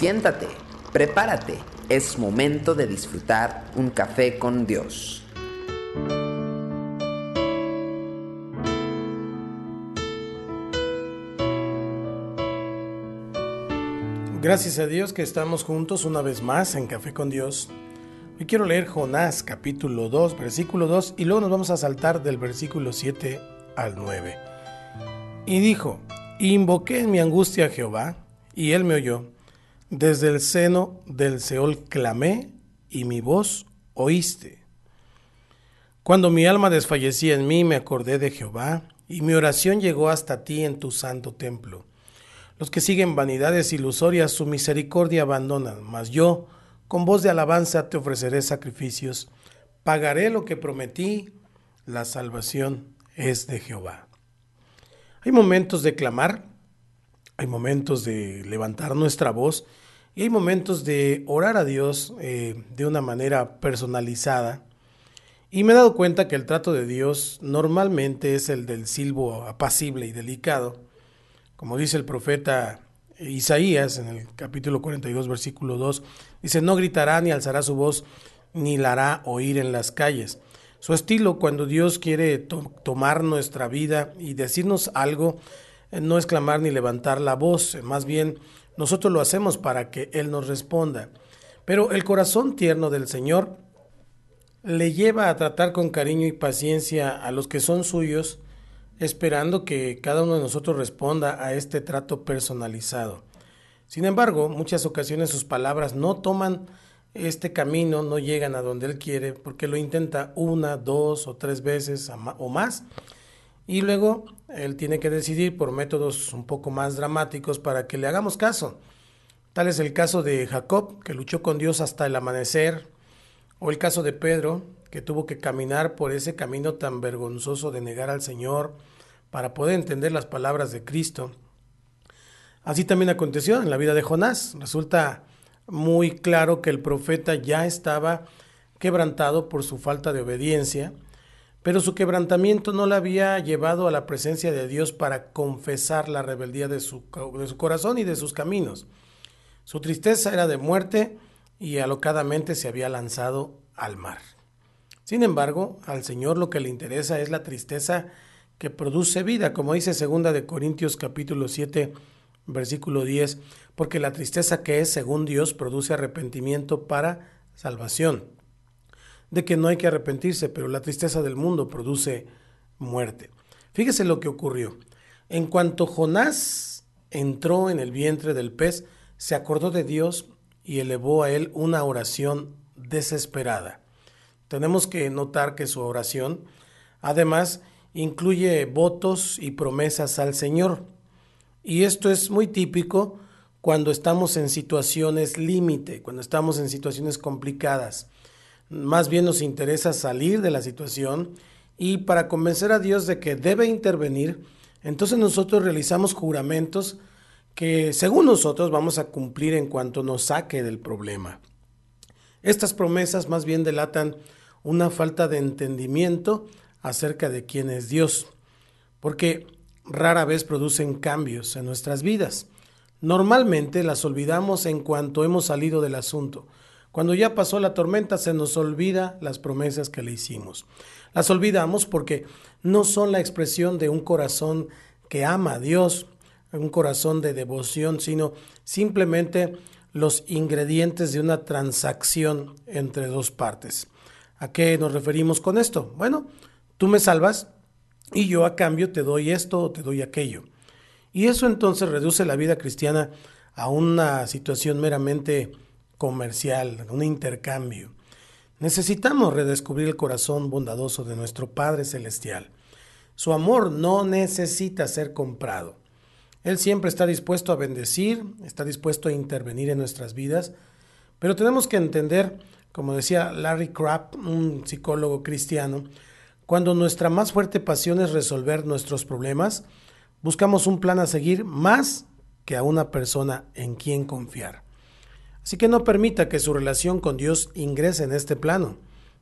Siéntate, prepárate, es momento de disfrutar un café con Dios. Gracias a Dios que estamos juntos una vez más en Café con Dios. Hoy quiero leer Jonás capítulo 2, versículo 2 y luego nos vamos a saltar del versículo 7 al 9. Y dijo, invoqué en mi angustia a Jehová y él me oyó. Desde el seno del Seol clamé y mi voz oíste. Cuando mi alma desfallecía en mí, me acordé de Jehová, y mi oración llegó hasta ti en tu santo templo. Los que siguen vanidades ilusorias su misericordia abandonan, mas yo, con voz de alabanza, te ofreceré sacrificios. Pagaré lo que prometí, la salvación es de Jehová. Hay momentos de clamar, hay momentos de levantar nuestra voz y hay momentos de orar a Dios eh, de una manera personalizada. Y me he dado cuenta que el trato de Dios normalmente es el del silbo apacible y delicado. Como dice el profeta Isaías en el capítulo 42, versículo 2, dice, no gritará ni alzará su voz, ni la hará oír en las calles. Su estilo cuando Dios quiere tomar nuestra vida y decirnos algo, eh, no es clamar ni levantar la voz, más bien nosotros lo hacemos para que Él nos responda. Pero el corazón tierno del Señor le lleva a tratar con cariño y paciencia a los que son suyos, esperando que cada uno de nosotros responda a este trato personalizado. Sin embargo, muchas ocasiones sus palabras no toman este camino, no llegan a donde Él quiere, porque lo intenta una, dos o tres veces o más, y luego él tiene que decidir por métodos un poco más dramáticos para que le hagamos caso. Tal es el caso de Jacob, que luchó con Dios hasta el amanecer, o el caso de Pedro, que tuvo que caminar por ese camino tan vergonzoso de negar al Señor para poder entender las palabras de Cristo. Así también aconteció en la vida de Jonás. Resulta muy claro que el profeta ya estaba quebrantado por su falta de obediencia, pero su quebrantamiento no le había llevado a la presencia de Dios para confesar la rebeldía de su, de su corazón y de sus caminos. Su tristeza era de muerte y alocadamente se había lanzado al mar. Sin embargo, al Señor lo que le interesa es la tristeza que produce vida, como dice segunda de Corintios capítulo 7, versículo 10, porque la tristeza que es según Dios produce arrepentimiento para salvación de que no hay que arrepentirse, pero la tristeza del mundo produce muerte. Fíjese lo que ocurrió. En cuanto Jonás entró en el vientre del pez, se acordó de Dios y elevó a él una oración desesperada. Tenemos que notar que su oración, además, incluye votos y promesas al Señor. Y esto es muy típico cuando estamos en situaciones límite, cuando estamos en situaciones complicadas más bien nos interesa salir de la situación y para convencer a Dios de que debe intervenir, entonces nosotros realizamos juramentos que según nosotros vamos a cumplir en cuanto nos saque del problema. Estas promesas más bien delatan una falta de entendimiento acerca de quién es Dios, porque rara vez producen cambios en nuestras vidas. Normalmente las olvidamos en cuanto hemos salido del asunto. Cuando ya pasó la tormenta se nos olvida las promesas que le hicimos. Las olvidamos porque no son la expresión de un corazón que ama a Dios, un corazón de devoción, sino simplemente los ingredientes de una transacción entre dos partes. ¿A qué nos referimos con esto? Bueno, tú me salvas y yo a cambio te doy esto o te doy aquello. Y eso entonces reduce la vida cristiana a una situación meramente comercial, un intercambio. Necesitamos redescubrir el corazón bondadoso de nuestro Padre Celestial. Su amor no necesita ser comprado. Él siempre está dispuesto a bendecir, está dispuesto a intervenir en nuestras vidas, pero tenemos que entender, como decía Larry Crabb, un psicólogo cristiano, cuando nuestra más fuerte pasión es resolver nuestros problemas, buscamos un plan a seguir más que a una persona en quien confiar. Así que no permita que su relación con Dios ingrese en este plano.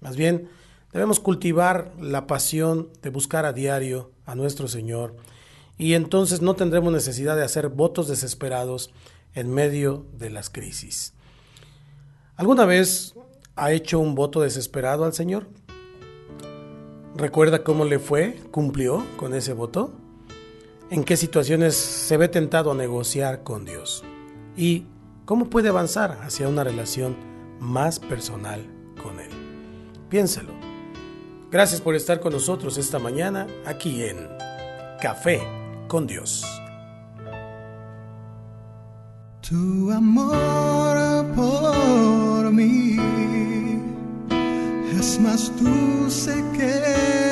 Más bien, debemos cultivar la pasión de buscar a diario a nuestro Señor y entonces no tendremos necesidad de hacer votos desesperados en medio de las crisis. ¿Alguna vez ha hecho un voto desesperado al Señor? ¿Recuerda cómo le fue? ¿Cumplió con ese voto? ¿En qué situaciones se ve tentado a negociar con Dios? ¿Y cómo puede avanzar hacia una relación más personal con Él? Piénselo. Gracias por estar con nosotros esta mañana aquí en Café con Dios. Tu amor por mí es más dulce que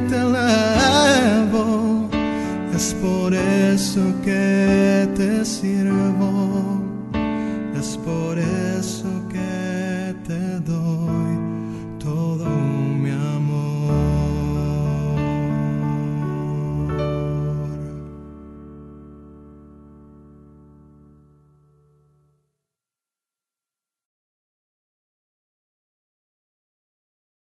te alabo, es por eso que te sirvo, es por eso